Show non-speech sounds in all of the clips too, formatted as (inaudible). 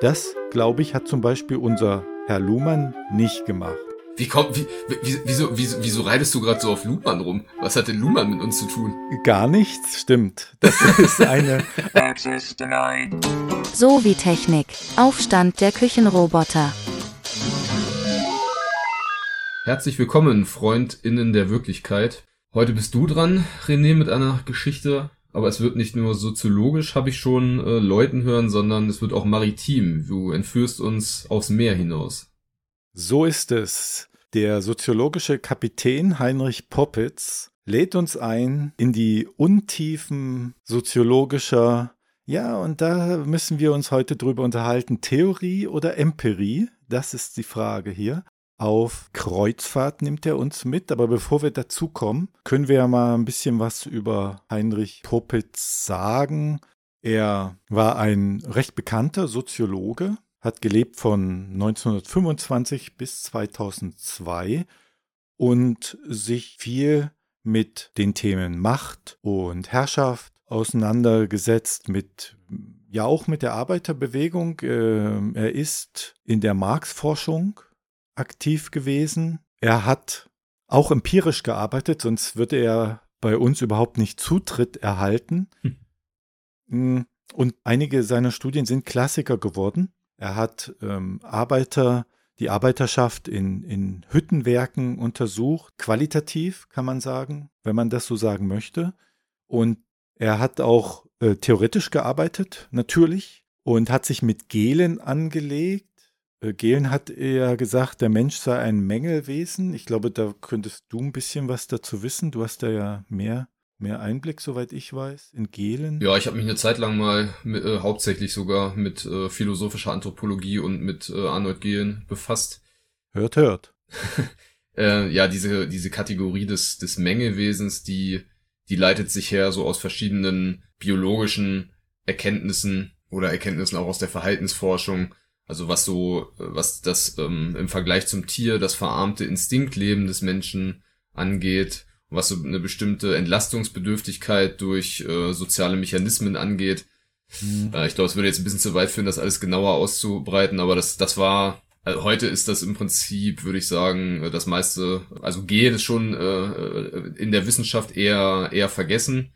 Das, glaube ich, hat zum Beispiel unser Herr Luhmann nicht gemacht. Wie kommt, wie, wie, wieso, wieso, wieso reitest du gerade so auf Luhmann rum? Was hat denn Luhmann mit uns zu tun? Gar nichts, stimmt. Das (laughs) ist eine. So wie Technik. Aufstand der Küchenroboter. Herzlich willkommen, FreundInnen der Wirklichkeit. Heute bist du dran, René, mit einer Geschichte. Aber es wird nicht nur soziologisch, habe ich schon äh, Leuten hören, sondern es wird auch maritim. Du entführst uns aufs Meer hinaus. So ist es. Der soziologische Kapitän Heinrich Poppitz lädt uns ein in die Untiefen soziologischer, ja, und da müssen wir uns heute drüber unterhalten, Theorie oder Empirie, das ist die Frage hier. Auf Kreuzfahrt nimmt er uns mit, aber bevor wir dazu kommen, können wir ja mal ein bisschen was über Heinrich Poppitz sagen. Er war ein recht bekannter Soziologe, hat gelebt von 1925 bis 2002 und sich viel mit den Themen Macht und Herrschaft auseinandergesetzt, mit ja auch mit der Arbeiterbewegung. Ähm, er ist in der Marx-Forschung aktiv gewesen. Er hat auch empirisch gearbeitet, sonst würde er bei uns überhaupt nicht Zutritt erhalten. Hm. Und einige seiner Studien sind Klassiker geworden. Er hat ähm, Arbeiter, die Arbeiterschaft in, in Hüttenwerken untersucht, qualitativ kann man sagen, wenn man das so sagen möchte. Und er hat auch äh, theoretisch gearbeitet, natürlich, und hat sich mit Gelen angelegt Gehlen hat ja gesagt, der Mensch sei ein Mängelwesen. Ich glaube, da könntest du ein bisschen was dazu wissen. Du hast da ja mehr, mehr Einblick, soweit ich weiß, in Gehlen. Ja, ich habe mich eine Zeit lang mal mit, äh, hauptsächlich sogar mit äh, philosophischer Anthropologie und mit äh, Arnold Gehlen befasst. Hört, hört. (laughs) äh, ja, diese, diese Kategorie des, des Mängelwesens, die, die leitet sich her so aus verschiedenen biologischen Erkenntnissen oder Erkenntnissen auch aus der Verhaltensforschung also was so, was das ähm, im Vergleich zum Tier, das verarmte Instinktleben des Menschen angeht, was so eine bestimmte Entlastungsbedürftigkeit durch äh, soziale Mechanismen angeht. Mhm. Äh, ich glaube, es würde jetzt ein bisschen zu weit führen, das alles genauer auszubreiten, aber das, das war, also heute ist das im Prinzip, würde ich sagen, äh, das meiste, also Gehen ist schon äh, äh, in der Wissenschaft eher, eher vergessen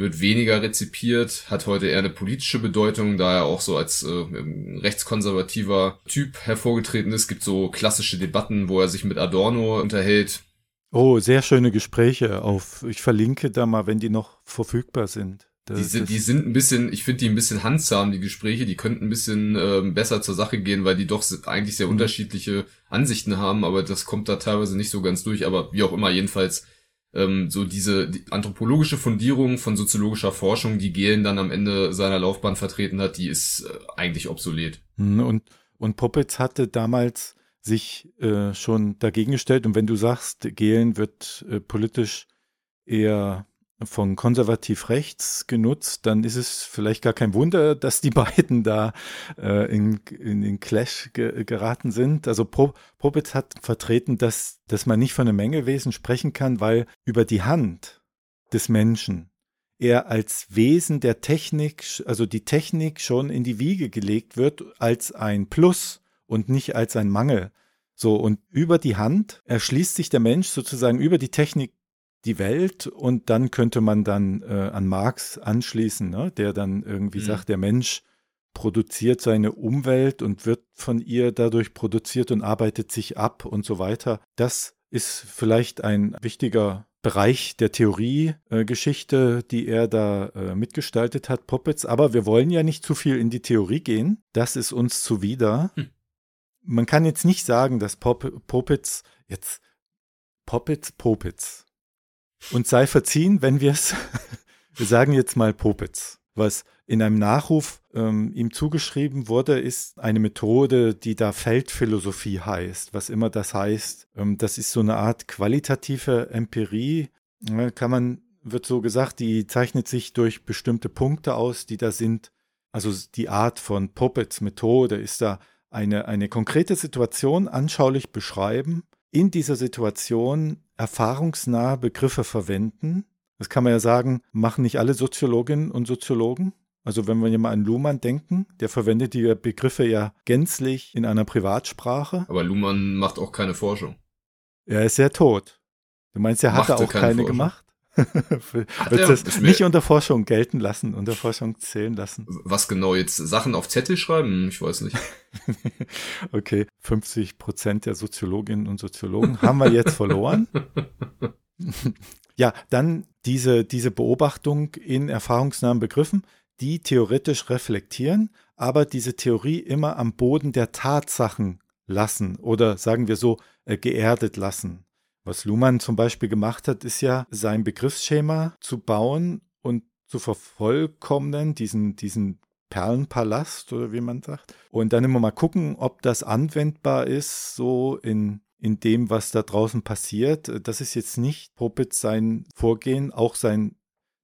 wird weniger rezipiert, hat heute eher eine politische Bedeutung, da er auch so als äh, rechtskonservativer Typ hervorgetreten ist. Gibt so klassische Debatten, wo er sich mit Adorno unterhält. Oh, sehr schöne Gespräche auf. Ich verlinke da mal, wenn die noch verfügbar sind. die, sind, die sind ein bisschen, ich finde die ein bisschen handsam, die Gespräche, die könnten ein bisschen äh, besser zur Sache gehen, weil die doch eigentlich sehr mhm. unterschiedliche Ansichten haben, aber das kommt da teilweise nicht so ganz durch. Aber wie auch immer, jedenfalls ähm, so diese die anthropologische Fundierung von soziologischer Forschung, die Gehlen dann am Ende seiner Laufbahn vertreten hat, die ist äh, eigentlich obsolet. Mhm, und, und Poppitz hatte damals sich äh, schon dagegen gestellt. Und wenn du sagst, Gehlen wird äh, politisch eher von konservativ rechts genutzt, dann ist es vielleicht gar kein Wunder, dass die (laughs) beiden da äh, in, in den Clash ge geraten sind. Also Popitz hat vertreten, dass, dass man nicht von einem Mängelwesen sprechen kann, weil über die Hand des Menschen er als Wesen der Technik, also die Technik schon in die Wiege gelegt wird als ein Plus und nicht als ein Mangel. So, und über die Hand erschließt sich der Mensch sozusagen über die Technik die Welt und dann könnte man dann äh, an Marx anschließen, ne? der dann irgendwie mhm. sagt, der Mensch produziert seine Umwelt und wird von ihr dadurch produziert und arbeitet sich ab und so weiter. Das ist vielleicht ein wichtiger Bereich der Theoriegeschichte, äh, die er da äh, mitgestaltet hat, Poppets. Aber wir wollen ja nicht zu viel in die Theorie gehen. Das ist uns zuwider. Hm. Man kann jetzt nicht sagen, dass Pop Poppets jetzt Poppets, Popitz und sei verziehen, wenn wir es, (laughs) wir sagen jetzt mal Popitz, was in einem Nachruf ähm, ihm zugeschrieben wurde, ist eine Methode, die da Feldphilosophie heißt, was immer das heißt. Ähm, das ist so eine Art qualitative Empirie, äh, kann man, wird so gesagt, die zeichnet sich durch bestimmte Punkte aus, die da sind. Also die Art von Puppets Methode ist da eine, eine konkrete Situation anschaulich beschreiben, in dieser Situation erfahrungsnahe Begriffe verwenden. Das kann man ja sagen, machen nicht alle Soziologinnen und Soziologen. Also wenn wir mal an Luhmann denken, der verwendet die Begriffe ja gänzlich in einer Privatsprache. Aber Luhmann macht auch keine Forschung. Er ist ja tot. Du meinst, er hatte Machte auch keine keine gemacht? (laughs) Hat mir- nicht unter Forschung gelten lassen, unter Forschung zählen lassen? Was genau jetzt? Sachen auf Zettel schreiben? Ich weiß nicht. (laughs) Okay, 50 Prozent der Soziologinnen und Soziologen haben wir jetzt verloren. (laughs) ja, dann diese, diese Beobachtung in erfahrungsnahen Begriffen, die theoretisch reflektieren, aber diese Theorie immer am Boden der Tatsachen lassen oder sagen wir so, äh, geerdet lassen. Was Luhmann zum Beispiel gemacht hat, ist ja sein Begriffsschema zu bauen und zu vervollkommnen, diesen, diesen Perlenpalast oder wie man sagt. Und dann immer mal gucken, ob das anwendbar ist, so in, in dem, was da draußen passiert. Das ist jetzt nicht Popitz sein Vorgehen, auch sein,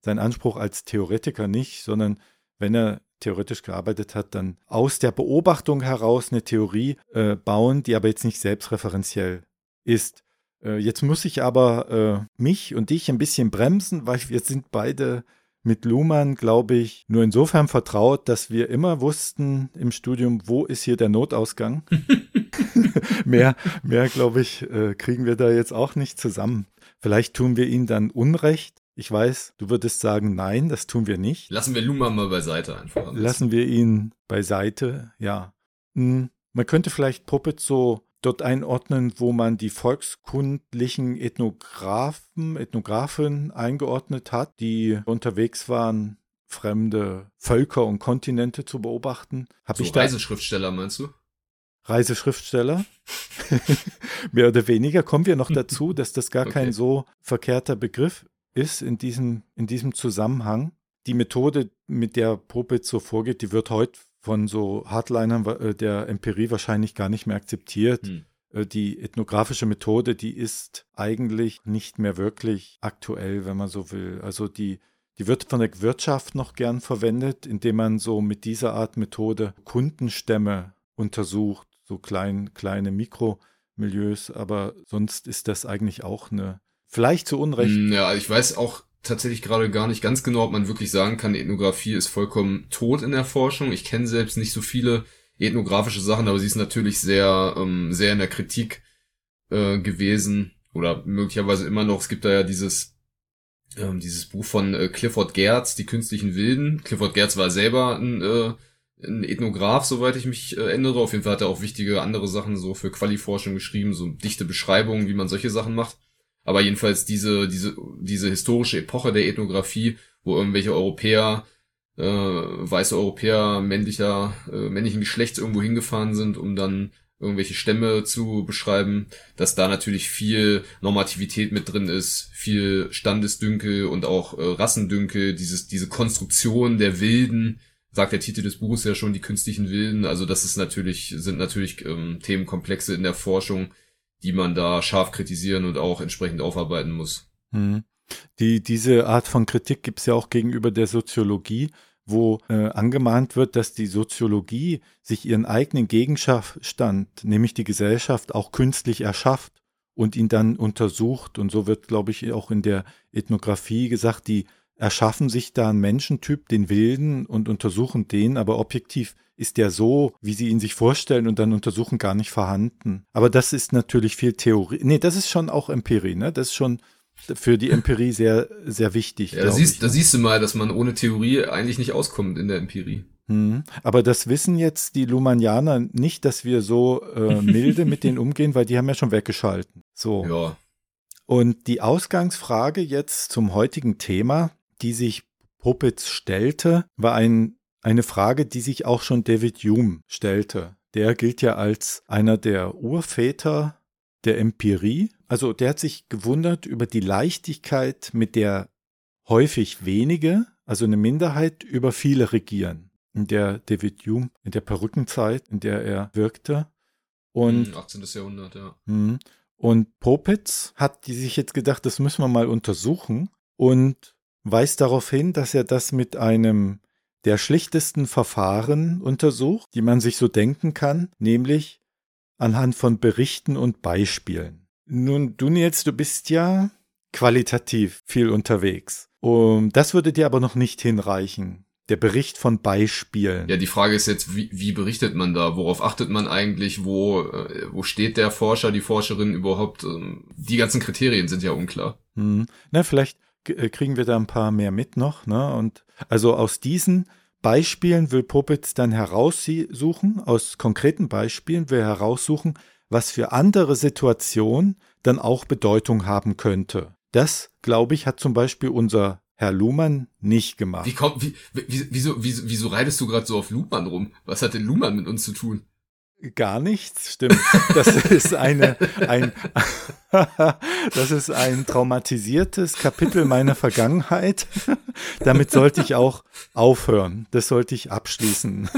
sein Anspruch als Theoretiker nicht, sondern wenn er theoretisch gearbeitet hat, dann aus der Beobachtung heraus eine Theorie äh, bauen, die aber jetzt nicht selbstreferenziell ist. Äh, jetzt muss ich aber äh, mich und dich ein bisschen bremsen, weil wir sind beide mit Luhmann, glaube ich, nur insofern vertraut, dass wir immer wussten im Studium, wo ist hier der Notausgang. (laughs) mehr, mehr, glaube ich, äh, kriegen wir da jetzt auch nicht zusammen. Vielleicht tun wir ihnen dann Unrecht. Ich weiß, du würdest sagen, nein, das tun wir nicht. Lassen wir Luhmann mal beiseite einfach. Lassen wir ihn beiseite, ja. Hm, Man könnte vielleicht Puppet so dort einordnen, wo man die volkskundlichen Ethnographen, Ethnographen eingeordnet hat, die unterwegs waren, fremde Völker und Kontinente zu beobachten. Habe So ich da Reiseschriftsteller meinst du? Reiseschriftsteller? (laughs) Mehr oder weniger kommen wir noch dazu, dass das gar kein Okay. so verkehrter Begriff ist in diesem, in diesem Zusammenhang. Die Methode, mit der Popitz so vorgeht, die wird heute von so Hardlinern äh, der Empirie wahrscheinlich gar nicht mehr akzeptiert. Hm. Äh, Die ethnografische Methode, die ist eigentlich nicht mehr wirklich aktuell, wenn man so will. Also die, die wird von der Wirtschaft noch gern verwendet, indem man so mit dieser Art Methode Kundenstämme untersucht, so klein, kleine Mikromilieus, aber sonst ist das eigentlich auch eine, vielleicht zu Unrecht, Hm, Ja, ich weiß auch tatsächlich gerade gar nicht ganz genau, ob man wirklich sagen kann, Ethnographie ist vollkommen tot in der Forschung. Ich kenne selbst nicht so viele ethnografische Sachen, aber sie ist natürlich sehr, ähm, sehr in der Kritik äh, gewesen oder möglicherweise immer noch. Es gibt da ja dieses ähm, dieses Buch von äh, Clifford Geertz, Die künstlichen Wilden. Clifford Geertz war selber ein, äh, ein Ethnograph, soweit ich mich äh, erinnere. Auf jeden Fall hat er auch wichtige andere Sachen so für Qualiforschung geschrieben, so dichte Beschreibungen, wie man solche Sachen macht. Aber jedenfalls diese, diese, diese historische Epoche der Ethnographie, wo irgendwelche Europäer, äh, weiße Europäer männlicher, äh, männlichen Geschlechts irgendwo hingefahren sind, um dann irgendwelche Stämme zu beschreiben, dass da natürlich viel Normativität mit drin ist, viel Standesdünkel und auch äh, Rassendünkel, dieses, diese Konstruktion der Wilden, sagt der Titel des Buches ja schon, die künstlichen Wilden, also das ist natürlich, sind natürlich ähm, Themenkomplexe in der Forschung, die man da scharf kritisieren und auch entsprechend aufarbeiten muss. Hm. Die, diese Art von Kritik gibt es ja auch gegenüber der Soziologie, wo äh, angemahnt wird, dass die Soziologie sich ihren eigenen Gegenstand, nämlich die Gesellschaft, auch künstlich erschafft und ihn dann untersucht. Und so wird, glaube ich, auch in der Ethnographie gesagt, die erschaffen sich da einen Menschentyp, den Wilden, und untersuchen den, aber objektiv ist der so, wie sie ihn sich vorstellen und dann untersuchen, gar nicht vorhanden. Aber das ist natürlich viel Theorie. Nee, das ist schon auch Empirie, ne? Das ist schon für die Empirie sehr, sehr wichtig. Ja, siehst, ich. da siehst du mal, dass man ohne Theorie eigentlich nicht auskommt in der Empirie. Hm. Aber das wissen jetzt die Lumanianer nicht, dass wir so äh, (laughs) milde mit denen umgehen, weil die haben ja schon weggeschalten. So. Ja. Und die Ausgangsfrage jetzt zum heutigen Thema, die sich Popitz stellte, war ein, eine Frage, die sich auch schon David Hume stellte. Der gilt ja als einer der Urväter der Empirie. Also der hat sich gewundert über die Leichtigkeit, mit der häufig wenige, also eine Minderheit, über viele regieren. In der David Hume, in der Perückenzeit, in der er wirkte. Und Hm, 18. Jahrhundert, ja. Mhm. Und Popitz hat die sich jetzt gedacht, das müssen wir mal untersuchen und weist darauf hin, dass er das mit einem der schlichtesten Verfahren untersucht, die man sich so denken kann, nämlich anhand von Berichten und Beispielen. Nun, du Nils, du bist ja qualitativ viel unterwegs. Und das würde dir aber noch nicht hinreichen. der Bericht von Beispielen. Ja, die Frage ist jetzt, wie, wie berichtet man da? Worauf achtet man eigentlich? Wo, äh, wo steht der Forscher, die Forscherin überhaupt? Ähm, die ganzen Kriterien sind ja unklar. Hm. Na, vielleicht kriegen wir da ein paar mehr mit noch. Ne? Und also aus diesen Beispielen will Popitz dann heraussuchen, aus konkreten Beispielen will heraussuchen, was für andere Situationen dann auch Bedeutung haben könnte. Das, glaube ich, hat zum Beispiel unser Herr Luhmann nicht gemacht. Wie kommt, wie, wie, wieso, wieso, wieso reitest du gerade so auf Luhmann rum? Was hat denn Luhmann mit uns zu tun? Gar nichts, stimmt. Das ist eine, ein, (laughs) das ist ein traumatisiertes Kapitel meiner Vergangenheit. Damit sollte ich auch aufhören. Das sollte ich abschließen.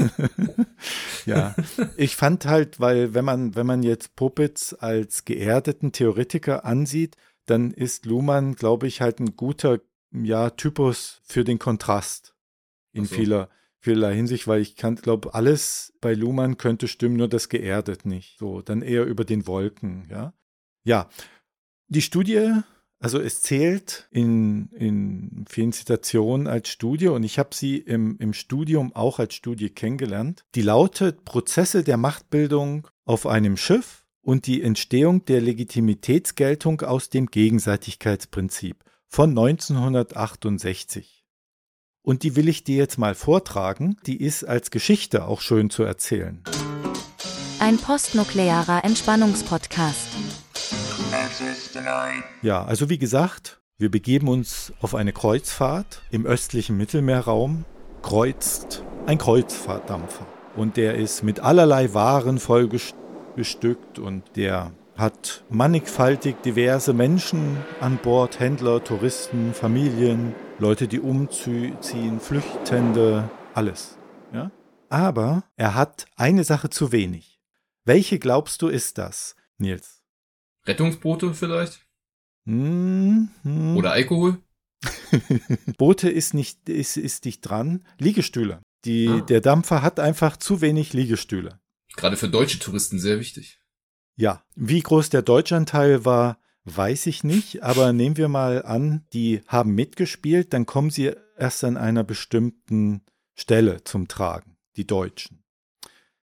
(laughs) ja. Ich fand halt, weil, wenn man, wenn man jetzt Popitz als geerdeten Theoretiker ansieht, dann ist Luhmann, glaube ich, halt ein guter ja, Typus für den Kontrast in so. vieler, vieler Hinsicht, weil ich kann, glaube, alles bei Luhmann könnte stimmen, nur das geerdet nicht. So, dann eher über den Wolken, ja. Ja, die Studie, also es zählt in, in vielen Zitationen als Studie und ich habe sie im, im Studium auch als Studie kennengelernt. Die lautet Prozesse der Machtbildung auf einem Schiff und die Entstehung der Legitimitätsgeltung aus dem Gegenseitigkeitsprinzip von 1968. Und die will ich dir jetzt mal vortragen, die ist als Geschichte auch schön zu erzählen. Ein postnuklearer Entspannungspodcast. Ja, also wie gesagt, wir begeben uns auf eine Kreuzfahrt im östlichen Mittelmeerraum, kreuzt ein Kreuzfahrtdampfer. Und der ist mit allerlei Waren vollgestückt und der hat mannigfaltig diverse Menschen an Bord, Händler, Touristen, Familien, Leute, die umziehen, Flüchtende, alles. Ja? Aber er hat eine Sache zu wenig. Welche glaubst du ist das, Nils? Rettungsboote vielleicht? Hm, hm. Oder Alkohol? (laughs) Boote ist nicht, ist, ist nicht dran. Liegestühle. Die, ah. Der Dampfer hat einfach zu wenig Liegestühle. Gerade für deutsche Touristen sehr wichtig. Ja, wie groß der Deutschanteil war, weiß ich nicht, aber nehmen wir mal an, die haben mitgespielt, dann kommen sie erst an einer bestimmten Stelle zum Tragen, die Deutschen.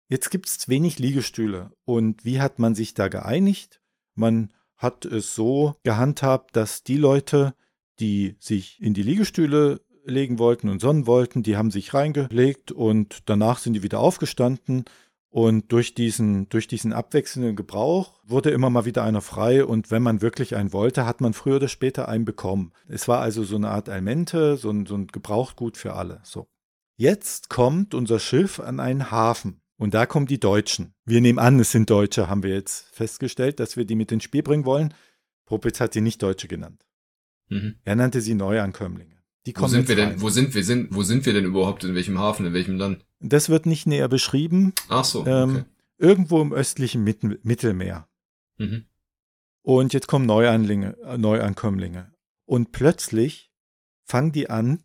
Jetzt gibt es wenig Liegestühle und wie hat man sich da geeinigt? Man hat es so gehandhabt, dass die Leute, die sich in die Liegestühle legen wollten und sonnen wollten, die haben sich reingelegt und danach sind die wieder aufgestanden und durch diesen, durch diesen abwechselnden Gebrauch wurde immer mal wieder einer frei und wenn man wirklich einen wollte, hat man früher oder später einen bekommen. Es war also so eine Art Almente, so ein, so ein Gebrauchgut für alle. So. Jetzt kommt unser Schiff an einen Hafen und da kommen die Deutschen. Wir nehmen an, es sind Deutsche, haben wir jetzt festgestellt, dass wir die mit ins Spiel bringen wollen. Popitz hat sie nicht Deutsche genannt. Mhm. Er nannte sie Neuankömmlinge. Die kommen wo sind wir denn, wo sind wir sind, wo sind wir denn überhaupt, in welchem Hafen, in welchem Land? Das wird nicht näher beschrieben. Ach so. Ähm, okay. Irgendwo im östlichen Mittelmeer. Mhm. Und jetzt kommen Neuanlinge, äh, Neuankömmlinge. Und plötzlich fangen die an,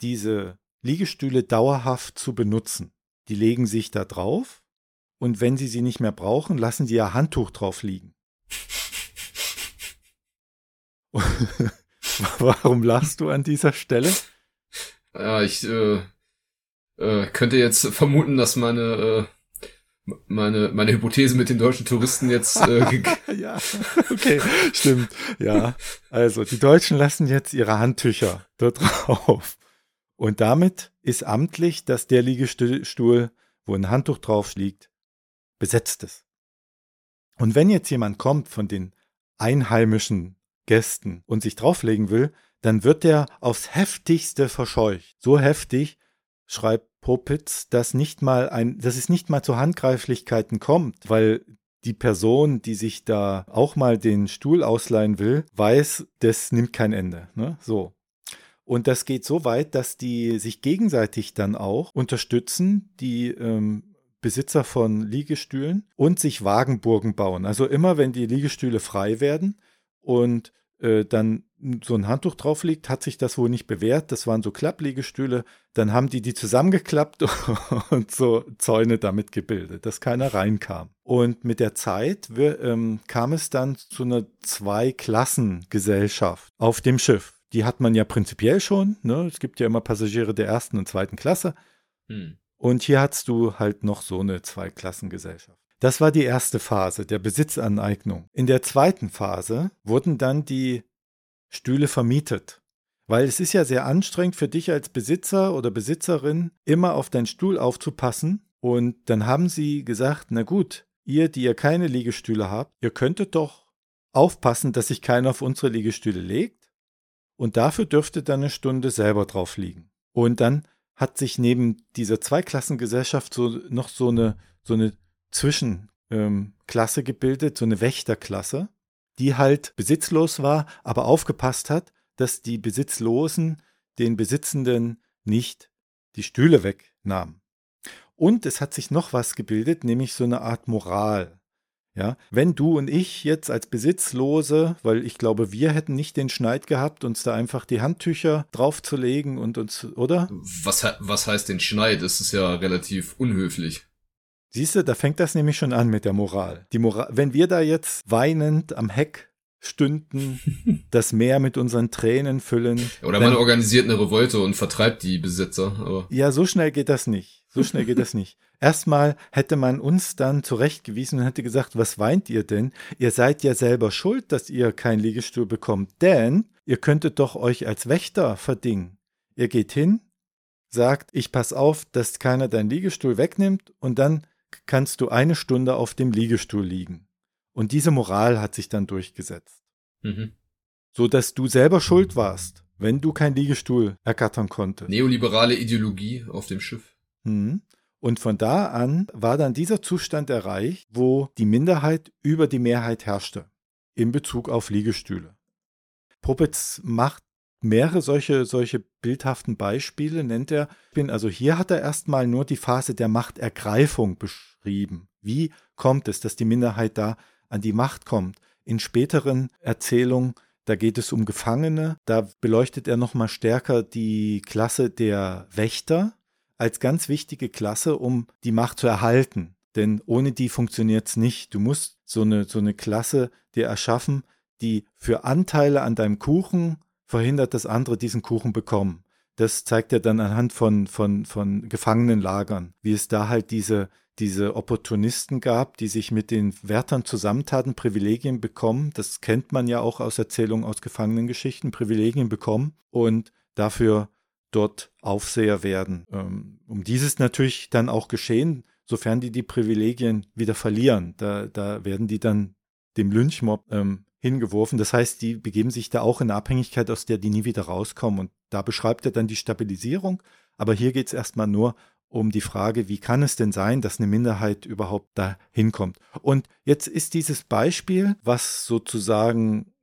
diese Liegestühle dauerhaft zu benutzen. Die legen sich da drauf und wenn sie sie nicht mehr brauchen, lassen sie ihr Handtuch drauf liegen. (laughs) (laughs) Warum lachst du an dieser Stelle? Ja, ich äh, äh, könnte jetzt vermuten, dass meine äh, meine meine Hypothese mit den deutschen Touristen jetzt äh, (laughs) ja okay stimmt ja also die Deutschen lassen jetzt ihre Handtücher dort drauf und damit ist amtlich, dass der Liegestuhl, wo ein Handtuch drauf liegt, besetzt ist. Und wenn jetzt jemand kommt von den einheimischen Gästen und sich drauflegen will, dann wird der aufs heftigste verscheucht. So heftig, schreibt Popitz, dass nicht mal ein, dass es nicht mal zu Handgreiflichkeiten kommt, weil die Person, die sich da auch mal den Stuhl ausleihen will, weiß, das nimmt kein Ende. Ne? So. Und das geht so weit, dass die sich gegenseitig dann auch unterstützen, die ähm, Besitzer von Liegestühlen und sich Wagenburgen bauen. Also immer, wenn die Liegestühle frei werden, und äh, dann so ein Handtuch drauf liegt, hat sich das wohl nicht bewährt. Das waren so Klappliegestühle. Dann haben die die zusammengeklappt (laughs) und so Zäune damit gebildet, dass keiner reinkam. Und mit der Zeit wir, ähm, kam es dann zu einer Zweiklassengesellschaft auf dem Schiff. die hat man ja prinzipiell schon. Ne? Es gibt ja immer Passagiere der ersten und zweiten Klasse. Hm. Und hier hast du halt noch so eine Zweiklassengesellschaft. Das war die erste Phase der Besitzaneignung. In der zweiten Phase wurden dann die Stühle vermietet. Weil es ist ja sehr anstrengend für dich als Besitzer oder Besitzerin, immer auf deinen Stuhl aufzupassen. Und dann haben sie gesagt, na gut, ihr, die ihr keine Liegestühle habt, ihr könntet doch aufpassen, dass sich keiner auf unsere Liegestühle legt. Und dafür dürfte dann eine Stunde selber drauf liegen. Und dann hat sich neben dieser Zweiklassengesellschaft so noch so eine, so eine Zwischenklasse ähm, gebildet, so eine Wächterklasse, die halt besitzlos war, aber aufgepasst hat, dass die Besitzlosen den Besitzenden nicht die Stühle wegnahmen. Und es hat sich noch was gebildet, nämlich so eine Art Moral. Ja, wenn du und ich jetzt als Besitzlose, weil ich glaube, wir hätten nicht den Schneid gehabt, uns da einfach die Handtücher draufzulegen und uns, oder? Was, was heißt den Schneid? Das ist ja relativ unhöflich. Siehst du, da fängt das nämlich schon an mit der Moral. Die Moral, wenn wir da jetzt weinend am Heck stünden, (laughs) das Meer mit unseren Tränen füllen. Oder man organisiert eine Revolte und vertreibt die Besitzer. Aber. Ja, so schnell geht das nicht. So schnell geht das nicht. (laughs) Erstmal hätte man uns dann zurechtgewiesen und hätte gesagt, was weint ihr denn? Ihr seid ja selber schuld, dass ihr keinen Liegestuhl bekommt, denn ihr könntet doch euch als Wächter verdingen. Ihr geht hin, sagt, ich pass auf, dass keiner deinen Liegestuhl wegnimmt und dann kannst du eine Stunde auf dem Liegestuhl liegen. Und diese Moral hat sich dann durchgesetzt. Mhm. So dass du selber schuld warst, wenn du keinen Liegestuhl ergattern konntest. Neoliberale Ideologie auf dem Schiff. Mhm. Und von da an war dann dieser Zustand erreicht, wo die Minderheit über die Mehrheit herrschte in Bezug auf Liegestühle. Popitz macht mehrere solche, solche bildhaften Beispiele, nennt er. Also hier hat er erstmal nur die Phase der Machtergreifung beschrieben. Wie kommt es, dass die Minderheit da an die Macht kommt? In späteren Erzählungen, da geht es um Gefangene, da beleuchtet er nochmal stärker die Klasse der Wächter, als ganz wichtige Klasse, um die Macht zu erhalten. Denn ohne die funktioniert es nicht. Du musst so eine, so eine Klasse dir erschaffen, die für Anteile an deinem Kuchen verhindert, dass andere diesen Kuchen bekommen. Das zeigt er dann anhand von, von, von Gefangenenlagern, wie es da halt diese, diese Opportunisten gab, die sich mit den Wärtern zusammentaten, Privilegien bekommen. Das kennt man ja auch aus Erzählungen aus Gefangenengeschichten, Privilegien bekommen und dafür dort Aufseher werden. Ähm, um dieses natürlich dann auch geschehen, sofern die die Privilegien wieder verlieren. Da, da werden die dann dem Lynchmob ähm, hingeworfen. Das heißt, die begeben sich da auch in eine Abhängigkeit, aus der die nie wieder rauskommen. Und da beschreibt er dann die Stabilisierung. Aber hier geht es erstmal nur um die Frage, wie kann es denn sein, dass eine Minderheit überhaupt da hinkommt. Und jetzt ist dieses Beispiel, was sozusagen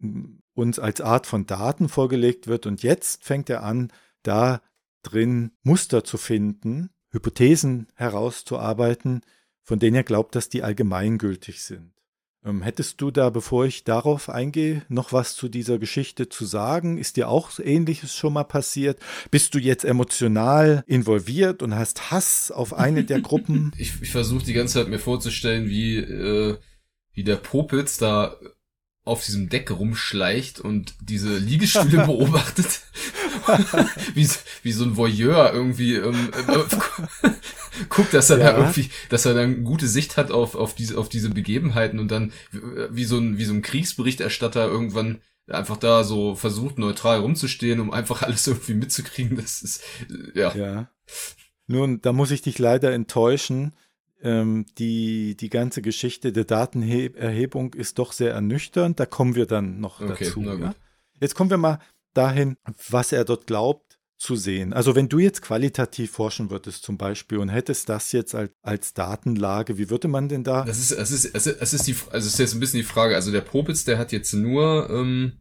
uns als Art von Daten vorgelegt wird. Und jetzt fängt er an, da drin Muster zu finden, Hypothesen herauszuarbeiten, von denen er glaubt, dass die allgemeingültig sind. Ähm, hättest du da, bevor ich darauf eingehe, noch was zu dieser Geschichte zu sagen? Ist dir auch Ähnliches schon mal passiert? Bist du jetzt emotional involviert und hast Hass auf eine der (laughs) Gruppen? Ich, ich versuche die ganze Zeit mir vorzustellen, wie, äh, wie der Popitz da auf diesem Deck rumschleicht und diese Liegestühle (laughs) beobachtet. (laughs) wie, wie so ein Voyeur irgendwie ähm, äh, guckt, dass er ja. da irgendwie, dass er dann gute Sicht hat auf, auf diese, auf diese Begebenheiten und dann wie so ein, wie so ein Kriegsberichterstatter irgendwann einfach da so versucht, neutral rumzustehen, um einfach alles irgendwie mitzukriegen. Das ist, ja. Ja. Nun, da muss ich dich leider enttäuschen ähm, die, die ganze Geschichte der Datenerhebung ist doch sehr ernüchternd. Da kommen wir dann noch okay, dazu. Ja? Jetzt kommen wir mal dahin, was er dort glaubt zu sehen. Also wenn du jetzt qualitativ forschen würdest zum Beispiel und hättest das jetzt als, als Datenlage, wie würde man denn da? Das ist, es ist, es ist, es ist die, also es ist jetzt ein bisschen die Frage. Also der Popitz, der hat jetzt nur, ähm,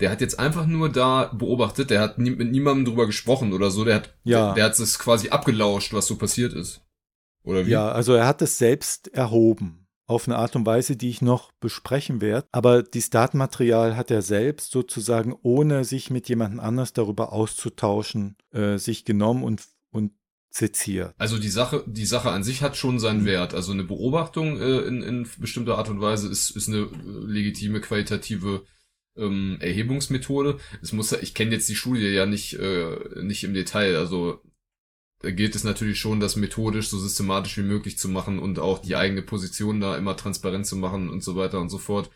der hat jetzt einfach nur da beobachtet, der hat nie, mit niemandem drüber gesprochen oder so, der hat, ja. der, der hat es quasi abgelauscht, was so passiert ist. Oder wie? Ja, also er hat es selbst erhoben auf eine Art und Weise, die ich noch besprechen werde. Aber dieses Datenmaterial hat er selbst sozusagen, ohne sich mit jemandem anders darüber auszutauschen, äh, sich genommen und, und seziert. Also die Sache, die Sache an sich hat schon seinen Wert. Also eine Beobachtung äh, in, in bestimmter Art und Weise ist, ist eine äh, legitime qualitative ähm, Erhebungsmethode. Es muss, ich kenne jetzt die Studie ja nicht, äh, nicht im Detail. Also da gilt es natürlich schon, das methodisch so systematisch wie möglich zu machen und auch die eigene Position da immer transparent zu machen und so weiter und so fort.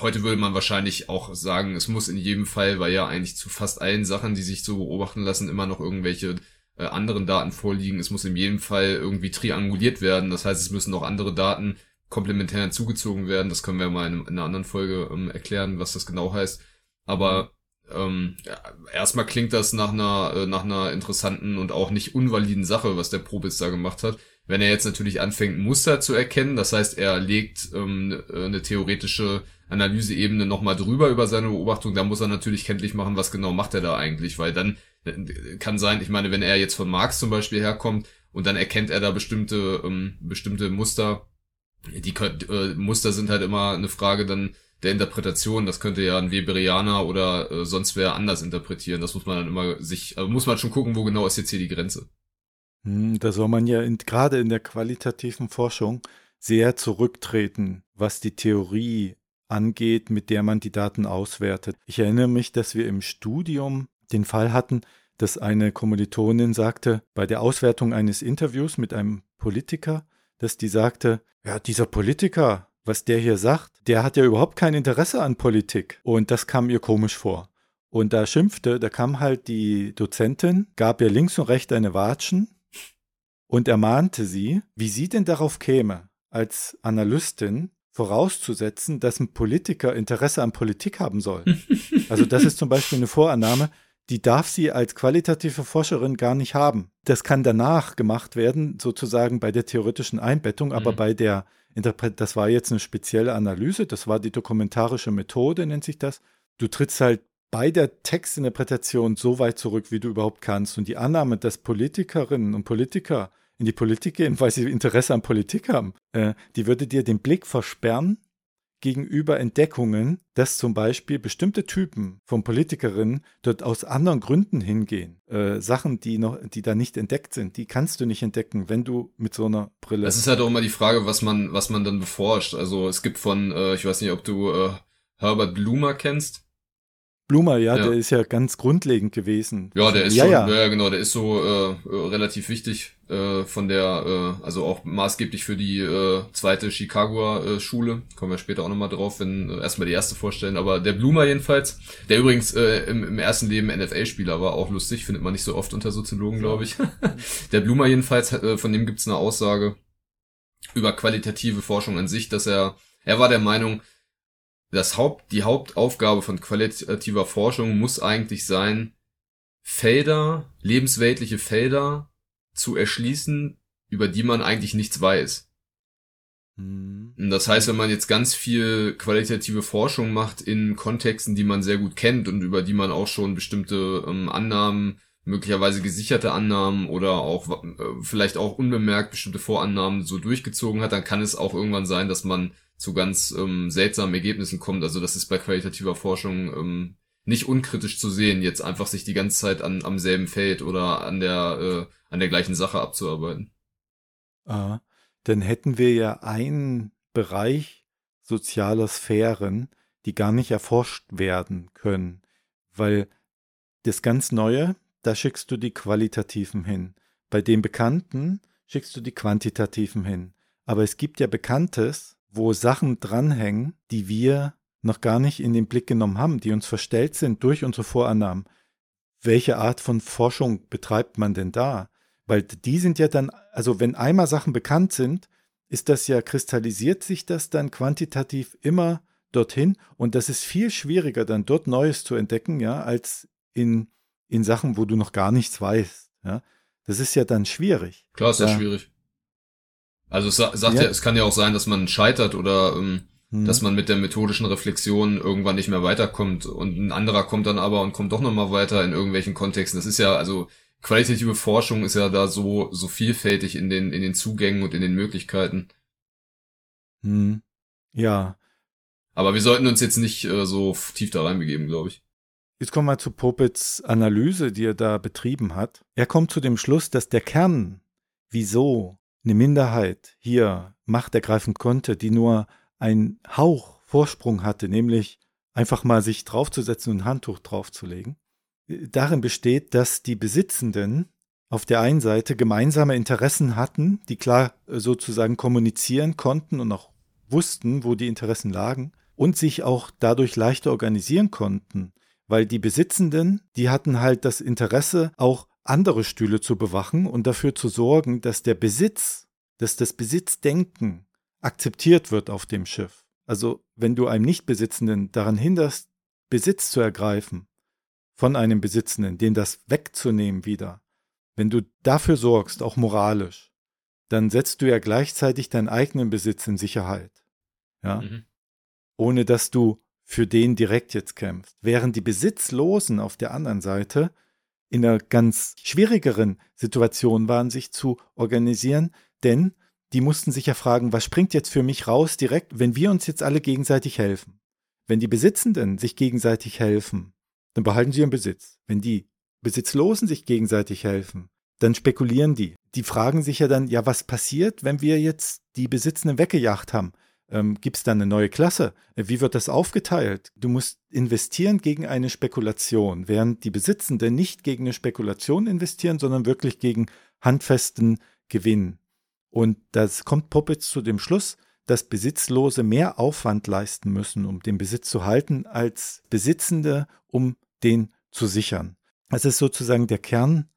Heute würde man wahrscheinlich auch sagen, es muss in jedem Fall, weil ja eigentlich zu fast allen Sachen, die sich so beobachten lassen, immer noch irgendwelche äh, anderen Daten vorliegen. Es muss in jedem Fall irgendwie trianguliert werden. Das heißt, es müssen noch andere Daten komplementär hinzugezogen werden. Das können wir mal in, in einer anderen Folge ähm, erklären, was das genau heißt. Aber ähm, ja, erstmal klingt das nach einer, äh, nach einer interessanten und auch nicht unvaliden Sache, was der Probitz da gemacht hat. Wenn er jetzt natürlich anfängt, Muster zu erkennen, das heißt, er legt ähm, eine theoretische Analyseebene nochmal drüber über seine Beobachtung, dann muss er natürlich kenntlich machen, was genau macht er da eigentlich, weil dann äh, kann sein, ich meine, wenn er jetzt von Marx zum Beispiel herkommt und dann erkennt er da bestimmte, ähm, bestimmte Muster, die äh, Muster sind halt immer eine Frage dann der Interpretation. Das könnte ja ein Weberianer oder äh, sonst wer anders interpretieren. Das muss man dann immer sich, äh, muss man schon gucken, wo genau ist jetzt hier die Grenze. Hm, da soll man ja gerade in der qualitativen Forschung sehr zurücktreten, was die Theorie angeht, mit der man die Daten auswertet. Ich erinnere mich, dass wir im Studium den Fall hatten, dass eine Kommilitonin sagte, bei der Auswertung eines Interviews mit einem Politiker, dass die sagte, ja, dieser Politiker, was der hier sagt, der hat ja überhaupt kein Interesse an Politik. Und das kam ihr komisch vor. Und da schimpfte, da kam halt die Dozentin, gab ihr links und rechts eine Watschen und ermahnte sie, wie sie denn darauf käme, als Analystin vorauszusetzen, dass ein Politiker Interesse an Politik haben soll. (laughs) Also das ist zum Beispiel eine Vorannahme, die darf sie als qualitative Forscherin gar nicht haben. Das kann danach gemacht werden, sozusagen bei der theoretischen Einbettung, aber mhm. bei der Das war jetzt eine spezielle Analyse, das war die dokumentarische Methode, nennt sich das. Du trittst halt bei der Textinterpretation so weit zurück, wie du überhaupt kannst. Und die Annahme, dass Politikerinnen und Politiker in die Politik gehen, (laughs) weil sie Interesse an Politik haben, äh, die würde dir den Blick versperren gegenüber Entdeckungen, dass zum Beispiel bestimmte Typen von Politikerinnen dort aus anderen Gründen hingehen. Äh, Sachen, die noch, die da nicht entdeckt sind, die kannst du nicht entdecken, wenn du mit so einer Brille. Es ist halt auch immer die Frage, was man, was man dann beforscht. Also es gibt von, äh, ich weiß nicht, ob du äh, Herbert Blumer kennst. Blumer, ja, ja, der ist ja ganz grundlegend gewesen. Ja, der ist ja, schon, ja. ja genau, der ist so äh, relativ wichtig äh, von der, äh, also auch maßgeblich für die äh, zweite Chicagoer äh, Schule. Kommen wir später auch nochmal drauf, wenn äh, erstmal die erste vorstellen. Aber der Blumer jedenfalls, der übrigens äh, im, im ersten Leben NFL-Spieler war, auch lustig, findet man nicht so oft unter Soziologen, glaube ich. (laughs) der Blumer jedenfalls, äh, von dem gibt's eine Aussage über qualitative Forschung an sich, dass er, er war der Meinung, das Haupt, die Hauptaufgabe von qualitativer Forschung muss eigentlich sein, Felder, lebensweltliche Felder zu erschließen, über die man eigentlich nichts weiß. Mhm. Das heißt, wenn man jetzt ganz viel qualitative Forschung macht in Kontexten, die man sehr gut kennt und über die man auch schon bestimmte ähm, Annahmen, möglicherweise gesicherte Annahmen oder auch äh, vielleicht auch unbemerkt bestimmte Vorannahmen so durchgezogen hat, dann kann es auch irgendwann sein, dass man zu ganz ähm, seltsamen Ergebnissen kommt. Also das ist bei qualitativer Forschung ähm, nicht unkritisch zu sehen, jetzt einfach sich die ganze Zeit an, am selben Feld oder an der, äh, an der gleichen Sache abzuarbeiten. Ah, dann hätten wir ja einen Bereich sozialer Sphären, die gar nicht erforscht werden können, weil das ganz Neue, da schickst du die qualitativen hin. Bei den Bekannten schickst du die quantitativen hin. Aber es gibt ja Bekanntes, wo Sachen dranhängen, die wir noch gar nicht in den Blick genommen haben, die uns verstellt sind durch unsere Vorannahmen. Welche Art von Forschung betreibt man denn da? Weil die sind ja dann, also wenn einmal Sachen bekannt sind, ist das ja, kristallisiert sich das dann quantitativ immer dorthin und das ist viel schwieriger, dann dort Neues zu entdecken, ja, als in, in Sachen, wo du noch gar nichts weißt. Ja. Das ist ja dann schwierig. Klar ist das ja. schwierig. Also es sagt ja. ja. es kann ja auch sein, dass man scheitert oder ähm, hm. dass man mit der methodischen Reflexion irgendwann nicht mehr weiterkommt und ein anderer kommt dann aber und kommt doch nochmal weiter in irgendwelchen Kontexten. Das ist ja, also qualitative Forschung ist ja da so, so vielfältig in den, in den Zugängen und in den Möglichkeiten. Hm. Ja. Aber wir sollten uns jetzt nicht äh, so tief da reinbegeben, glaube ich. Jetzt kommen wir zu Popits Analyse, die er da betrieben hat. Er kommt zu dem Schluss, dass der Kern, wieso eine Minderheit hier Macht ergreifen konnte, die nur ein Hauch Vorsprung hatte, nämlich einfach mal sich draufzusetzen und ein Handtuch draufzulegen, darin besteht, dass die Besitzenden auf der einen Seite gemeinsame Interessen hatten, die klar äh, sozusagen kommunizieren konnten und auch wussten, wo die Interessen lagen und sich auch dadurch leichter organisieren konnten, weil die Besitzenden, die hatten halt das Interesse, auch andere Stühle zu bewachen und dafür zu sorgen, dass der Besitz, dass das Besitzdenken akzeptiert wird auf dem Schiff. Also wenn du einem Nichtbesitzenden daran hinderst, Besitz zu ergreifen von einem Besitzenden, den das wegzunehmen wieder, wenn du dafür sorgst, auch moralisch, dann setzt du ja gleichzeitig deinen eigenen Besitz in Sicherheit. Ja. Mhm. Ohne dass du für den direkt jetzt kämpfst. Während die Besitzlosen auf der anderen Seite in einer ganz schwierigeren Situation waren, sich zu organisieren, denn die mussten sich ja fragen, was springt jetzt für mich raus direkt, wenn wir uns jetzt alle gegenseitig helfen? Wenn die Besitzenden sich gegenseitig helfen, dann behalten sie ihren Besitz. Wenn die Besitzlosen sich gegenseitig helfen, dann spekulieren die. Die fragen sich ja dann, ja, was passiert, wenn wir jetzt die Besitzenden weggejagt haben? Ähm, Gibt es dann eine neue Klasse? Wie wird das aufgeteilt? Du musst investieren gegen eine Spekulation, während die Besitzenden nicht gegen eine Spekulation investieren, sondern wirklich gegen handfesten Gewinn. Und das kommt Poppitz zu dem Schluss, dass Besitzlose mehr Aufwand leisten müssen, um den Besitz zu halten, als Besitzende, um den zu sichern. Das ist sozusagen der Kern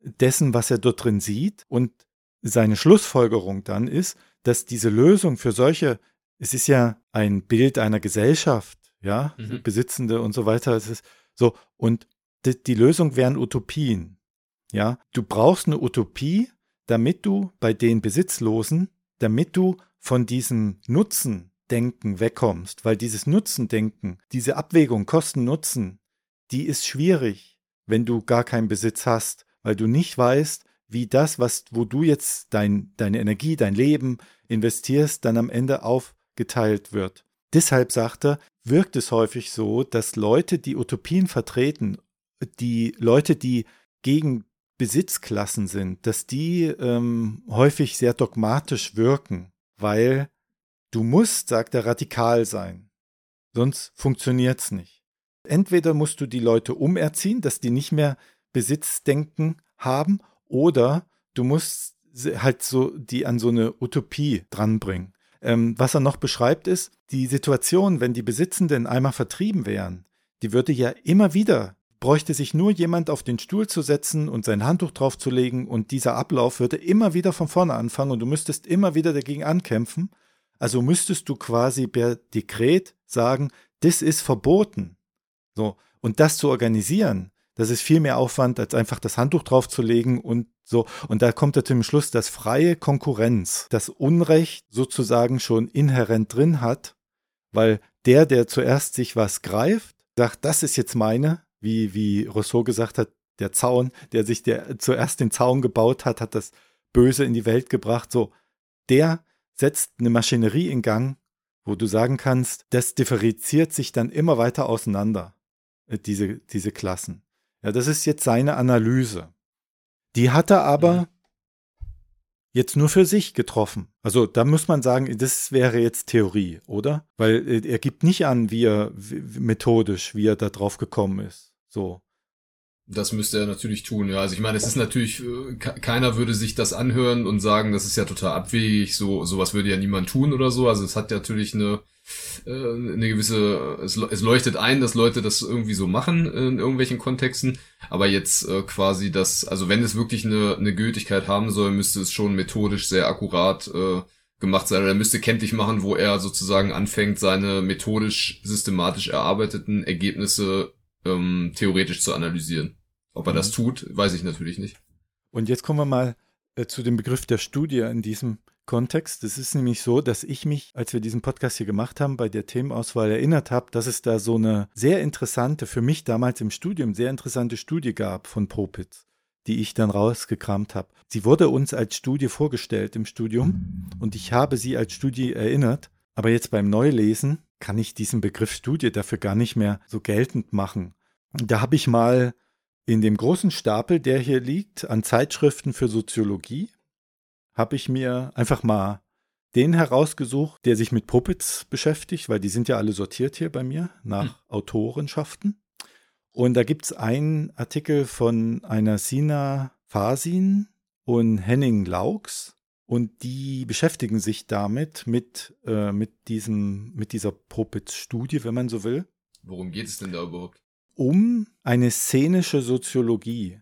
dessen, was er dort drin sieht. Und seine Schlussfolgerung dann ist, dass diese Lösung für solche, es ist ja ein Bild einer Gesellschaft, ja, mhm. Besitzende und so weiter, es ist so, und die, die Lösung wären Utopien. Ja, du brauchst eine Utopie, damit du bei den Besitzlosen, damit du von diesem Nutzendenken wegkommst, weil dieses Nutzendenken, diese Abwägung Kosten-Nutzen, die ist schwierig wenn du gar keinen Besitz hast, weil du nicht weißt, wie das, was, wo du jetzt dein, deine Energie, dein Leben investierst, dann am Ende aufgeteilt wird. Deshalb sagt er, wirkt es häufig so, dass Leute, die Utopien vertreten, die Leute, die gegen Besitzklassen sind, dass die ähm, häufig sehr dogmatisch wirken, weil du musst, sagt er, radikal sein. Sonst funktioniert es nicht. Entweder musst du die Leute umerziehen, dass die nicht mehr Besitzdenken haben, oder du musst halt so die an so eine Utopie dranbringen. Ähm, was er noch beschreibt ist, die Situation, wenn die Besitzenden einmal vertrieben wären, die würde ja immer wieder, bräuchte sich nur jemand auf den Stuhl zu setzen und sein Handtuch draufzulegen und dieser Ablauf würde immer wieder von vorne anfangen und du müsstest immer wieder dagegen ankämpfen. Also müsstest du quasi per Dekret sagen, das ist verboten. So. Und das zu organisieren, das ist viel mehr Aufwand, als einfach das Handtuch draufzulegen und so. Und da kommt er zum Schluss, dass freie Konkurrenz das Unrecht sozusagen schon inhärent drin hat, weil der, der zuerst sich was greift, sagt, das ist jetzt meine, wie, wie Rousseau gesagt hat, der Zaun, der sich der zuerst den Zaun gebaut hat, hat das Böse in die Welt gebracht. So, der setzt eine Maschinerie in Gang, wo du sagen kannst, das differenziert sich dann immer weiter auseinander. Äh, diese, diese Klassen. Ja, das ist jetzt seine Analyse. Die hat er aber mhm. jetzt nur für sich getroffen. Also da muss man sagen, das wäre jetzt Theorie, oder? Weil äh, er gibt nicht an, wie er wie, methodisch, wie er da drauf gekommen ist. So. Das müsste er natürlich tun, ja. Also ich meine, es ist natürlich, äh, keiner würde sich das anhören und sagen, das ist ja total abwegig, so sowas würde ja niemand tun oder so. Also es hat natürlich eine äh, eine gewisse, es, es leuchtet ein, dass Leute das irgendwie so machen in irgendwelchen Kontexten, aber jetzt äh, quasi das, also wenn es wirklich eine, eine Gültigkeit haben soll, müsste es schon methodisch sehr akkurat äh, gemacht sein. Oder er müsste kenntlich machen, wo er sozusagen anfängt, seine methodisch, systematisch erarbeiteten Ergebnisse ähm, theoretisch zu analysieren. Ob er mhm. das tut, weiß ich natürlich nicht. Und jetzt kommen wir mal äh, zu dem Begriff der Studie in diesem Kontext. Es ist nämlich so, dass ich mich, als wir diesen Podcast hier gemacht haben, bei der Themenauswahl erinnert habe, dass es da so eine sehr interessante, für mich damals im Studium, sehr interessante Studie gab von Popitz, die ich dann rausgekramt habe. Sie wurde uns als Studie vorgestellt im Studium und ich habe sie als Studie erinnert, aber jetzt beim Neulesen kann ich diesen Begriff Studie dafür gar nicht mehr so geltend machen. Da habe ich mal in dem großen Stapel, der hier liegt, an Zeitschriften für Soziologie, habe ich mir einfach mal den herausgesucht, der sich mit Puppets beschäftigt, weil die sind ja alle sortiert hier bei mir nach hm. Autorenschaften. Und da gibt es einen Artikel von einer Sina Fasin und Henning Laux. Und die beschäftigen sich damit, mit, äh, mit, diesem, mit dieser Puppets-Studie, wenn man so will. Worum geht es denn da überhaupt? Um eine szenische Soziologie.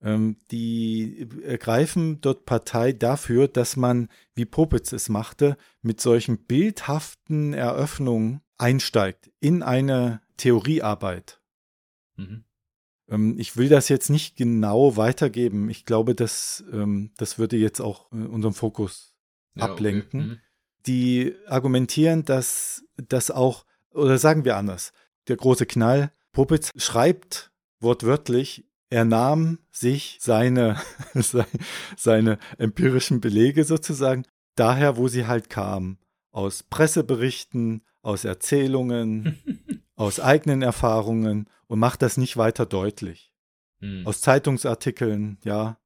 Ähm, die ergreifen dort Partei dafür, dass man, wie Popitz es machte, mit solchen bildhaften Eröffnungen einsteigt in eine Theoriearbeit. Mhm. Ähm, ich will das jetzt nicht genau weitergeben. Ich glaube, das, ähm, das würde jetzt auch äh, unseren Fokus ja, ablenken. Okay. Mhm. Die argumentieren, dass das auch, oder sagen wir anders, der große Knall, Popitz schreibt wortwörtlich er nahm sich seine, (laughs) seine empirischen Belege sozusagen daher, wo sie halt kamen. Aus Presseberichten, aus Erzählungen, (laughs) aus eigenen Erfahrungen und macht das nicht weiter deutlich. Hm. Aus Zeitungsartikeln, ja.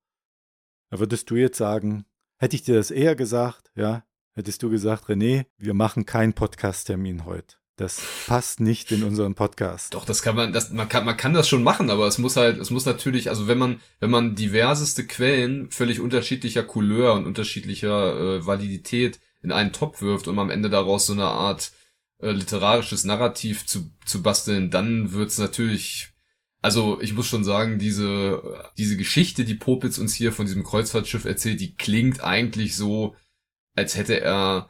Da würdest du jetzt sagen, hätte ich dir das eher gesagt, ja, hättest du gesagt, René, wir machen keinen Podcast-Termin heute. Das passt nicht in unseren Podcast. Doch, das kann man, das, man kann, man kann das schon machen, aber es muss halt, es muss natürlich, also wenn man, wenn man diverseste Quellen völlig unterschiedlicher Couleur und unterschiedlicher äh, Validität in einen Topf wirft, um am Ende daraus so eine Art äh, literarisches Narrativ zu, zu basteln, dann wird's natürlich, also ich muss schon sagen, diese, diese Geschichte, die Popitz uns hier von diesem Kreuzfahrtschiff erzählt, die klingt eigentlich so, als hätte er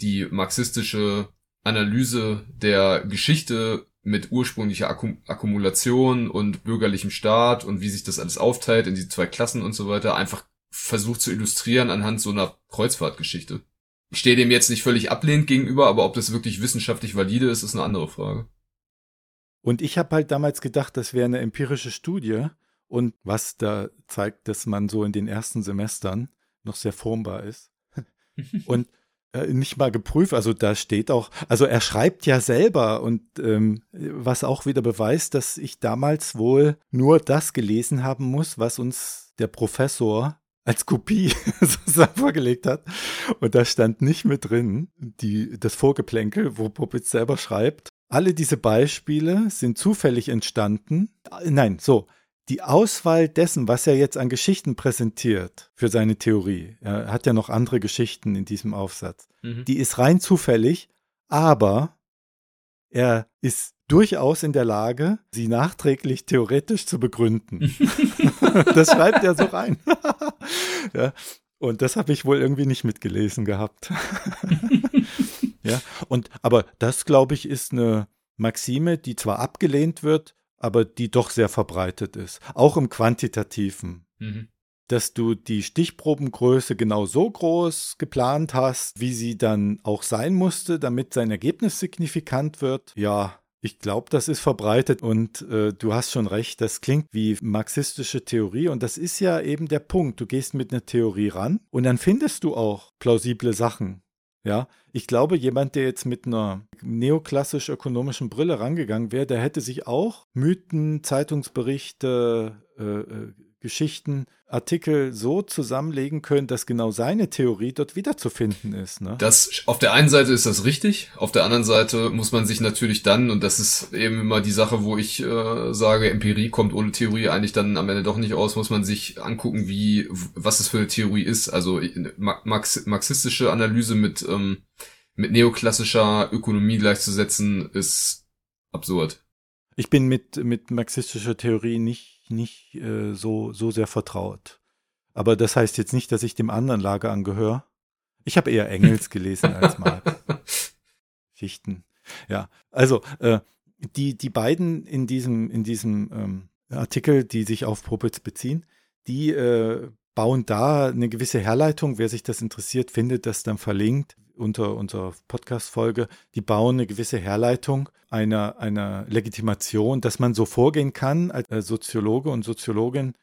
die marxistische Analyse der Geschichte mit ursprünglicher Akkum Akkumulation und bürgerlichem Staat und wie sich das alles aufteilt in die zwei Klassen und so weiter, einfach versucht zu illustrieren anhand so einer Kreuzfahrtgeschichte. Ich stehe dem jetzt nicht völlig ablehnend gegenüber, aber ob das wirklich wissenschaftlich valide ist, ist eine andere Frage. Und ich habe halt damals gedacht, das wäre eine empirische Studie und was da zeigt, dass man so in den ersten Semestern noch sehr formbar ist. (laughs) und nicht mal geprüft. Also da steht auch, also er schreibt ja selber und ähm, was auch wieder beweist, dass ich damals wohl nur das gelesen haben muss, was uns der Professor als Kopie (laughs) vorgelegt hat. Und da stand nicht mit drin, die, das Vorgeplänkel, wo Popitz selber schreibt. Alle diese Beispiele sind zufällig entstanden. Nein, so die Auswahl dessen, was er jetzt an Geschichten präsentiert für seine Theorie, er hat ja noch andere Geschichten in diesem Aufsatz, mhm. die ist rein zufällig, aber er ist durchaus in der Lage, sie nachträglich theoretisch zu begründen. (laughs) das schreibt er so rein. (laughs) ja, und das habe ich wohl irgendwie nicht mitgelesen gehabt. (laughs) ja, und aber das, glaube ich, ist eine Maxime, die zwar abgelehnt wird, aber die doch sehr verbreitet ist, auch im quantitativen. Mhm. Dass du die Stichprobengröße genau so groß geplant hast, wie sie dann auch sein musste, damit sein Ergebnis signifikant wird. Ja, ich glaube, das ist verbreitet und äh, du hast schon recht, das klingt wie marxistische Theorie und das ist ja eben der Punkt. Du gehst mit einer Theorie ran und dann findest du auch plausible Sachen. Ja, ich glaube, jemand, der jetzt mit einer neoklassisch-ökonomischen Brille rangegangen wäre, der hätte sich auch Mythen, Zeitungsberichte, äh, äh, Geschichten, Artikel so zusammenlegen können, dass genau seine Theorie dort wiederzufinden ist. Ne? Das auf der einen Seite ist das richtig, auf der anderen Seite muss man sich natürlich dann, und das ist eben immer die Sache, wo ich äh, sage, Empirie kommt ohne Theorie eigentlich dann am Ende doch nicht aus, muss man sich angucken, wie, was es für eine Theorie ist. Also Marx, marxistische Analyse mit, ähm, mit neoklassischer Ökonomie gleichzusetzen, ist absurd. Ich bin mit, mit marxistischer Theorie nicht nicht äh, so, so sehr vertraut. Aber das heißt jetzt nicht, dass ich dem anderen Lager angehöre. Ich habe eher Engels (laughs) gelesen als Marx. Schichten. Ja, also äh, die, die beiden in diesem, in diesem ähm, Artikel, die sich auf Popitz beziehen, die äh, bauen da eine gewisse Herleitung. Wer sich das interessiert, findet das dann verlinkt unter unserer Podcast-Folge, die bauen eine gewisse Herleitung einer, einer Legitimation, dass man so vorgehen kann als äh, Soziologe und Soziologin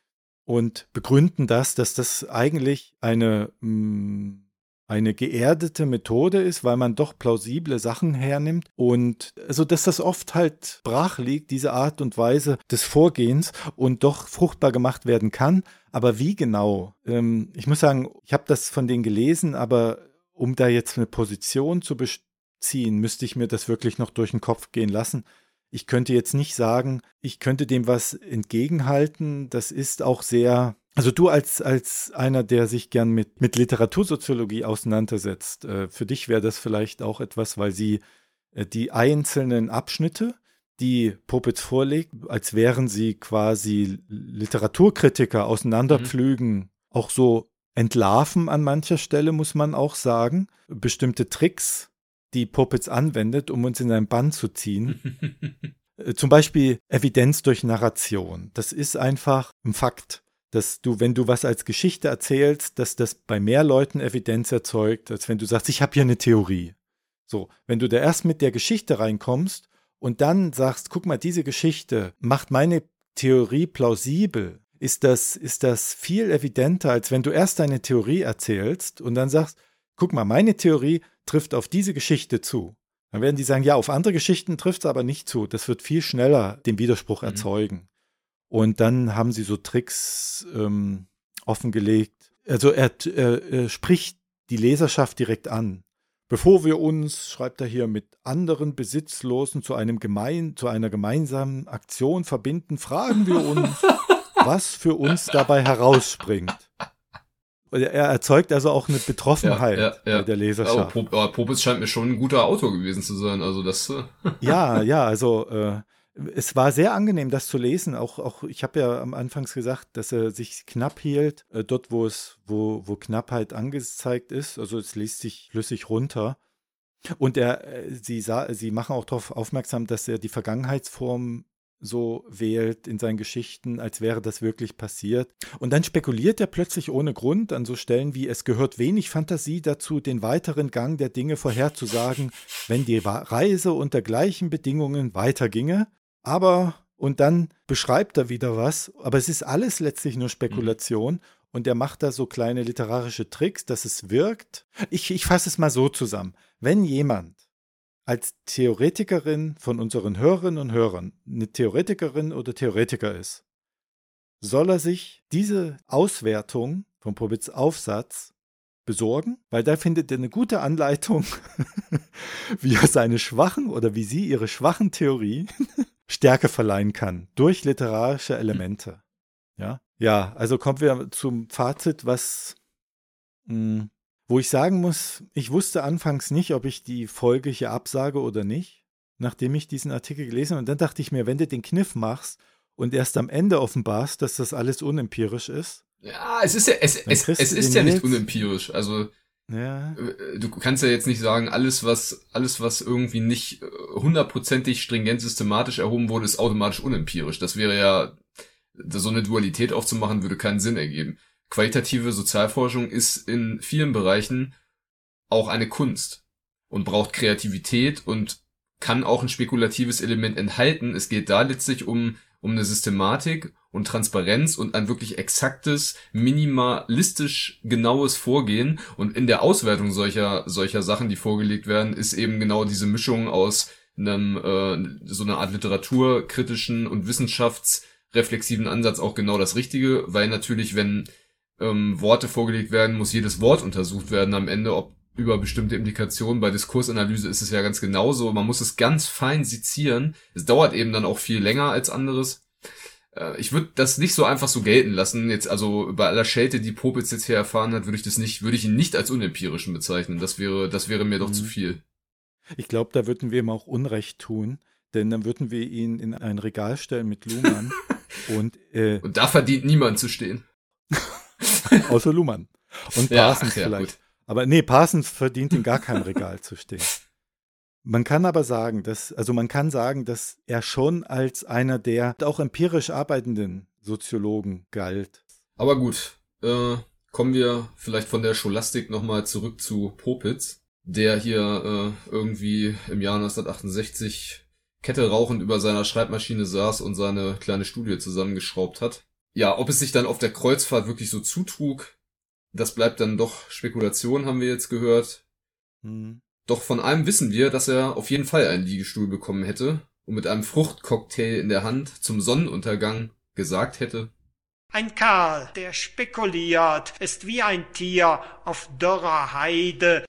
und begründen das, dass das eigentlich eine, mm, eine geerdete Methode ist, weil man doch plausible Sachen hernimmt und also dass das oft halt brach liegt, diese Art und Weise des Vorgehens und doch fruchtbar gemacht werden kann. Aber wie genau? Ähm, ich muss sagen, ich habe das von denen gelesen, aber um da jetzt eine Position zu beziehen, müsste ich mir das wirklich noch durch den Kopf gehen lassen. Ich könnte jetzt nicht sagen, ich könnte dem was entgegenhalten. Das ist auch sehr, also du als, als einer, der sich gern mit, mit Literatursoziologie auseinandersetzt, äh, für dich wäre das vielleicht auch etwas, weil sie äh, die einzelnen Abschnitte, die Popitz vorlegt, als wären sie quasi Literaturkritiker auseinanderpflügen, mhm. auch so entlarven an mancher Stelle, muss man auch sagen. Bestimmte Tricks, die Popitz anwendet, um uns in ein Bann zu ziehen. (laughs) Äh, zum Beispiel Evidenz durch Narration. Das ist einfach ein Fakt, dass du, wenn du was als Geschichte erzählst, dass das bei mehr Leuten Evidenz erzeugt, als wenn du sagst, ich habe hier eine Theorie. So, wenn du da erst mit der Geschichte reinkommst und dann sagst, guck mal, diese Geschichte macht meine Theorie plausibel, ist das, ist das viel evidenter, als wenn du erst deine Theorie erzählst und dann sagst, guck mal, meine Theorie trifft auf diese Geschichte zu. Dann werden die sagen, ja, auf andere Geschichten trifft es aber nicht zu. Das wird viel schneller den Widerspruch mhm. erzeugen. Und dann haben sie so Tricks ähm, offengelegt. Also er, er, er spricht die Leserschaft direkt an. Bevor wir uns, schreibt er hier, mit anderen Besitzlosen zu einem gemein, zu einer gemeinsamen Aktion verbinden, fragen wir (laughs) uns, was für uns dabei herausspringt. Er erzeugt also auch eine Betroffenheit ja, ja, ja. der Leserschaft. Aber, aber Popitz scheint mir schon ein guter Autor gewesen zu sein. Also das. Äh, (laughs) ja, ja, also äh, es war sehr angenehm, das zu lesen. Auch, auch ich habe ja am Anfangs gesagt, dass er sich knapp hielt, äh, dort, wo es, wo, wo Knappheit angezeigt ist. Also es liest sich flüssig runter. Und er, äh, sie, sah, sie machen auch darauf aufmerksam, dass er die Vergangenheitsform so wählt in seinen Geschichten, als wäre das wirklich passiert. Und dann spekuliert er plötzlich ohne Grund an so Stellen wie es gehört wenig Fantasie dazu, den weiteren Gang der Dinge vorherzusagen, wenn die Reise unter gleichen Bedingungen weiterginge. Aber, und dann beschreibt er wieder was, aber es ist alles letztlich nur Spekulation. Mhm. Und er macht da so kleine literarische Tricks, dass es wirkt. Ich, ich fasse es mal so zusammen. Wenn jemand als Theoretikerin von unseren Hörerinnen und Hörern eine Theoretikerin oder Theoretiker ist, soll er sich diese Auswertung vom Probitz Aufsatz besorgen, weil da findet er eine gute Anleitung, (laughs) wie er seine schwachen oder wie sie ihre schwachen Theorie (laughs) Stärke verleihen kann durch literarische Elemente. Ja, ja, also kommen wir zum Fazit, was mh, hm, wo ich sagen muss, ich wusste anfangs nicht, ob ich die Folge hier absage oder nicht, nachdem ich diesen Artikel gelesen habe. Und dann dachte ich mir, wenn du den Kniff machst und erst am Ende offenbarst, dass das alles unempirisch ist. Ja, es ist ja, es, es, es ist ja nicht unempirisch. Also, ja. Äh, du kannst ja jetzt nicht sagen, alles was, alles was irgendwie nicht äh, hundertprozentig stringent systematisch erhoben wurde, ist automatisch unempirisch. Das wäre ja, so eine Dualität aufzumachen, würde keinen Sinn ergeben qualitative Sozialforschung ist in vielen Bereichen auch eine Kunst und braucht Kreativität und kann auch ein spekulatives Element enthalten. Es geht da letztlich um, um eine Systematik und Transparenz und ein wirklich exaktes, minimalistisch genaues Vorgehen. Und in der Auswertung solcher, solcher Sachen, die vorgelegt werden, ist eben genau diese Mischung aus einem, äh, so einer Art literaturkritischen und wissenschaftsreflexiven Ansatz auch genau das Richtige, weil natürlich, wenn ähm, Worte vorgelegt werden, muss jedes Wort untersucht werden am Ende, ob über bestimmte Implikationen. Bei Diskursanalyse ist es ja ganz genauso. Man muss es ganz fein sezieren. Es dauert eben dann auch viel länger als anderes. Äh, ich würde das nicht so einfach so gelten lassen. Jetzt also bei aller Schelte, die Popitz jetzt hier erfahren hat, würde ich das nicht, würde ich ihn nicht als unempirischen bezeichnen. Das wäre, das wäre mir doch mhm. zu viel. Ich glaube, da würden wir ihm auch Unrecht tun, denn dann würden wir ihn in ein Regal stellen mit Luhmann (laughs) und äh, und da verdient niemand zu stehen. (laughs) Außer Luhmann. Und Parsons ja, ja, vielleicht. Gut. Aber nee, Parsons verdient in gar kein Regal zu stehen. Man kann aber sagen, dass, also man kann sagen, dass er schon als einer der auch empirisch arbeitenden Soziologen galt. Aber gut, äh, kommen wir vielleicht von der Scholastik nochmal zurück zu Popitz, der hier äh, irgendwie im Jahr 1968 Kette rauchend über seiner Schreibmaschine saß und seine kleine Studie zusammengeschraubt hat ja, ob es sich dann auf der Kreuzfahrt wirklich so zutrug, das bleibt dann doch Spekulation, haben wir jetzt gehört. Mhm. Doch von allem wissen wir, dass er auf jeden Fall einen Liegestuhl bekommen hätte und mit einem Fruchtcocktail in der Hand zum Sonnenuntergang gesagt hätte. Ein Kerl, der spekuliert, ist wie ein Tier auf dürrer Heide.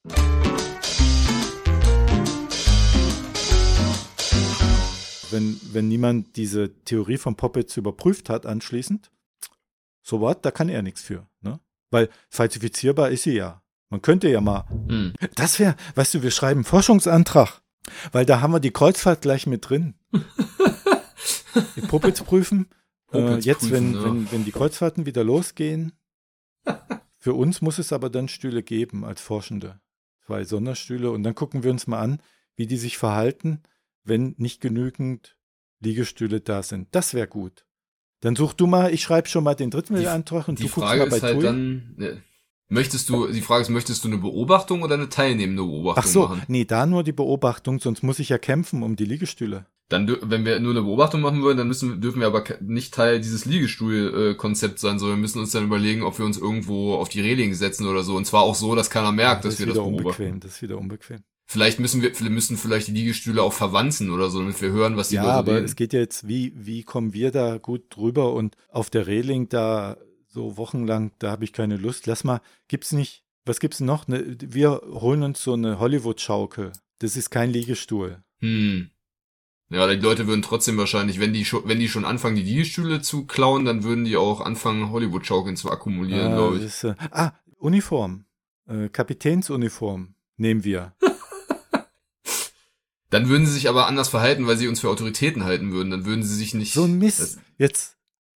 Wenn, wenn niemand diese Theorie von Poppets überprüft hat anschließend, so was, da kann er nichts für. Ne? Weil falsifizierbar ist sie ja. Man könnte ja mal. Hm. Das wäre, weißt du, wir schreiben Forschungsantrag, weil da haben wir die Kreuzfahrt gleich mit drin. die Puppets prüfen. (laughs) Äh, Puppets jetzt, prüfen, wenn, ja. wenn, wenn die Kreuzfahrten wieder losgehen. (laughs) Für uns muss es aber dann Stühle geben als Forschende. Zwei Sonderstühle. Und dann gucken wir uns mal an, wie die sich verhalten, wenn nicht genügend Liegestühle da sind. Das wäre gut. Dann such du mal, ich schreibe schon mal den Drittmittelantrag und Die du guckst Frage mal bei ist halt TUI. dann, ne, möchtest du, die Frage ist, möchtest du eine Beobachtung oder eine teilnehmende Beobachtung Ach so, machen? nee, da nur die Beobachtung, sonst muss ich ja kämpfen um die Liegestühle. Dann, wenn wir nur eine Beobachtung machen wollen, dann müssen, dürfen wir aber nicht Teil dieses Liegestuhl-Konzepts sein, sondern wir müssen uns dann überlegen, ob wir uns irgendwo auf die Reling setzen oder so. Und zwar auch so, dass keiner merkt, dass ist wir das wieder beobachten. unbequem, das ist wieder unbequem. Vielleicht müssen wir, müssen vielleicht die Liegestühle auch verwanzen oder so, damit wir hören, was die Ja, Leute aber reden. es geht ja jetzt, wie, wie kommen wir da gut drüber und auf der Reling da so wochenlang, da habe ich keine Lust. Lass mal, gibt's nicht, was gibt's noch? Ne, wir holen uns so eine Hollywood-Schaukel. Das ist kein Liegestuhl. Hm. Ja, die Leute würden trotzdem wahrscheinlich, wenn die schon, wenn die schon anfangen, die Liegestühle zu klauen, dann würden die auch anfangen, Hollywood-Schaukeln zu akkumulieren, Ah, glaube ich. ist, äh, ah, Uniform. Äh, Kapitänsuniform nehmen wir. (laughs) Dann würden sie sich aber anders verhalten, weil sie uns für Autoritäten halten würden. Dann würden sie sich nicht. So ein Mist. Jetzt.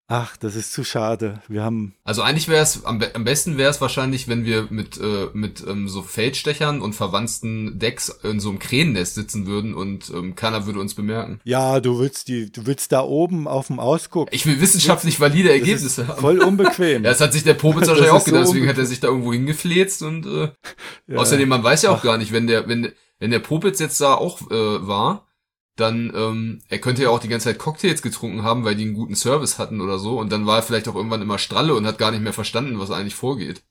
Ach, das ist zu schade. Wir haben also eigentlich wäre es am, be am besten wäre es wahrscheinlich, wenn wir mit äh, mit ähm, so Feldstechern und verwanzten Decks in so einem Krähennest sitzen würden und ähm, keiner würde uns bemerken. Ja, du willst die, du willst da oben auf dem Ausguck. Ich will wissenschaftlich valide Ergebnisse haben. voll unbequem. (laughs) Ja, das hat sich der Popitz (laughs) wahrscheinlich auch ist so gedacht, deswegen hat er sich da irgendwo hingefläzt und äh, (laughs) Ja. außerdem, man weiß ja auch Ach. gar nicht, wenn der, wenn, wenn der Popitz jetzt da auch äh, war, dann, ähm, er könnte ja auch die ganze Zeit Cocktails getrunken haben, weil die einen guten Service hatten oder so, und dann war er vielleicht auch irgendwann immer Stralle und hat gar nicht mehr verstanden, was eigentlich vorgeht.